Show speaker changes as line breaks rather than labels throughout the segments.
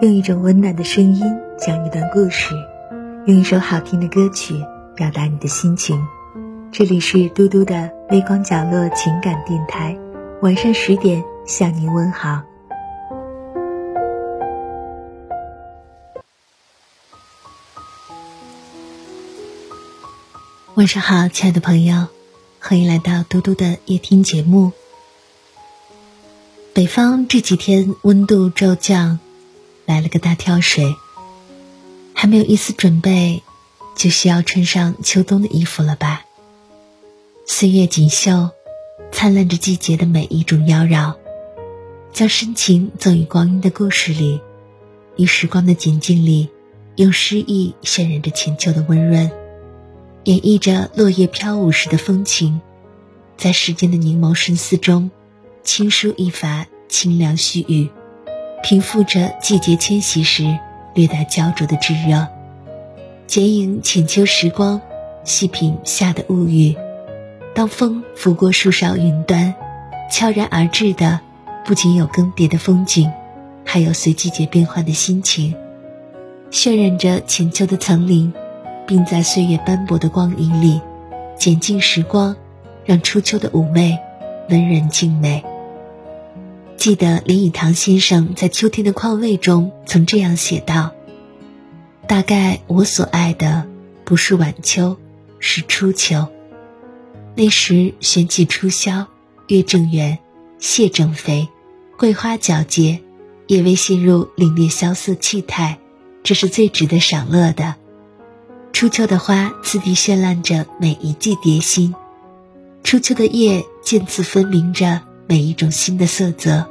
用一种温暖的声音讲一段故事，用一首好听的歌曲表达你的心情。这里是嘟嘟的微光角落情感电台，晚上十点向您问好。晚上好，亲爱的朋友，欢迎来到嘟嘟的夜听节目。北方这几天温度骤降，来了个大跳水，还没有一丝准备，就需要穿上秋冬的衣服了吧？岁月锦绣，灿烂着季节的每一种妖娆，将深情赠予光阴的故事里，于时光的锦境里，用诗意渲染着浅秋的温润。演绎着落叶飘舞时的风情，在时间的凝眸深思中，轻书一发清凉絮语，平复着季节迁徙时略带焦灼的炙热。剪影浅秋时光，细品夏的物语。当风拂过树梢云端，悄然而至的，不仅有更迭的风景，还有随季节变换的心情，渲染着浅秋的层林。并在岁月斑驳的光影里，剪尽时光，让初秋的妩媚温润静美。记得林语堂先生在《秋天的况味》中曾这样写道：“大概我所爱的，不是晚秋，是初秋。那时玄气初消，月正圆，蟹正肥，桂花皎洁，也未陷入凛冽萧瑟气态，这是最值得赏乐的。”初秋的花，次第绚烂着每一季蝶心；初秋的叶，渐次分明着每一种新的色泽，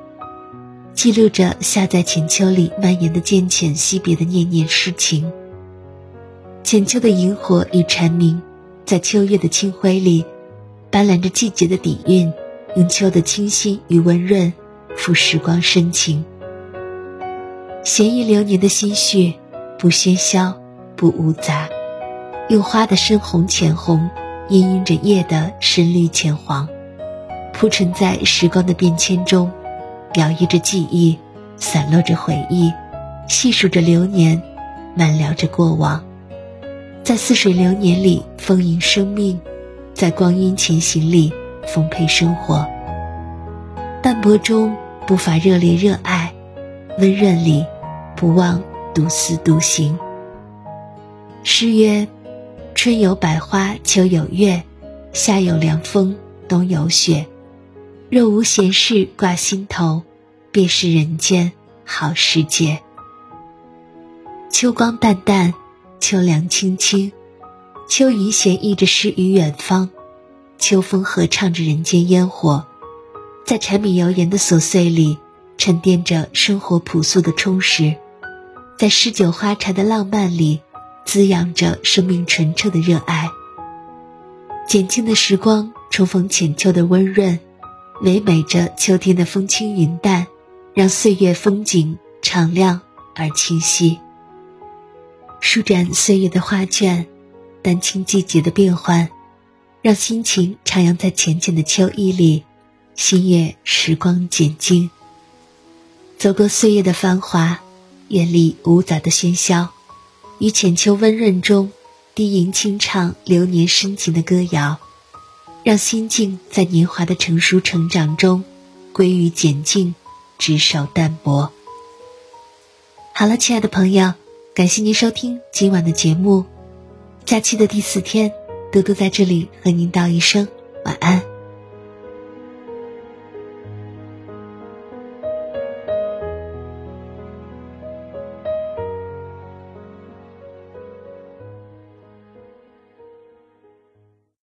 记录着夏在浅秋里蔓延的渐浅惜别的念念诗情。浅秋的萤火与蝉鸣，在秋月的清辉里，斑斓着季节的底蕴，用秋的清新与温润，抚时光深情。闲逸流年的心绪，不喧嚣，不芜杂。用花的深红浅红，氤氲着叶的深绿浅黄，铺陈在时光的变迁中，摇曳着记忆，散落着回忆，细数着流年，漫聊着过往，在似水流年里丰盈生命，在光阴前行里丰沛生活。淡泊中不乏热烈热爱，温润里不忘独思独行。诗曰。春有百花，秋有月，夏有凉风，冬有雪。若无闲事挂心头，便是人间好时节。秋光淡淡，秋凉清清，秋云闲逸着诗与远方，秋风合唱着人间烟火，在柴米油盐的琐碎里沉淀着生活朴素的充实，在诗酒花茶的浪漫里。滋养着生命纯澈的热爱。简静的时光重逢浅秋的温润，唯美着秋天的风轻云淡，让岁月风景敞亮而清晰。舒展岁月的画卷，丹青季节的变换，让心情徜徉在浅浅的秋意里，心悦时光简静。走过岁月的繁华，远离芜杂的喧嚣。于浅秋温润中，低吟轻唱流年深情的歌谣，让心境在年华的成熟成长中，归于简静，执手淡泊。好了，亲爱的朋友，感谢您收听今晚的节目。假期的第四天，嘟嘟在这里和您道一声晚安。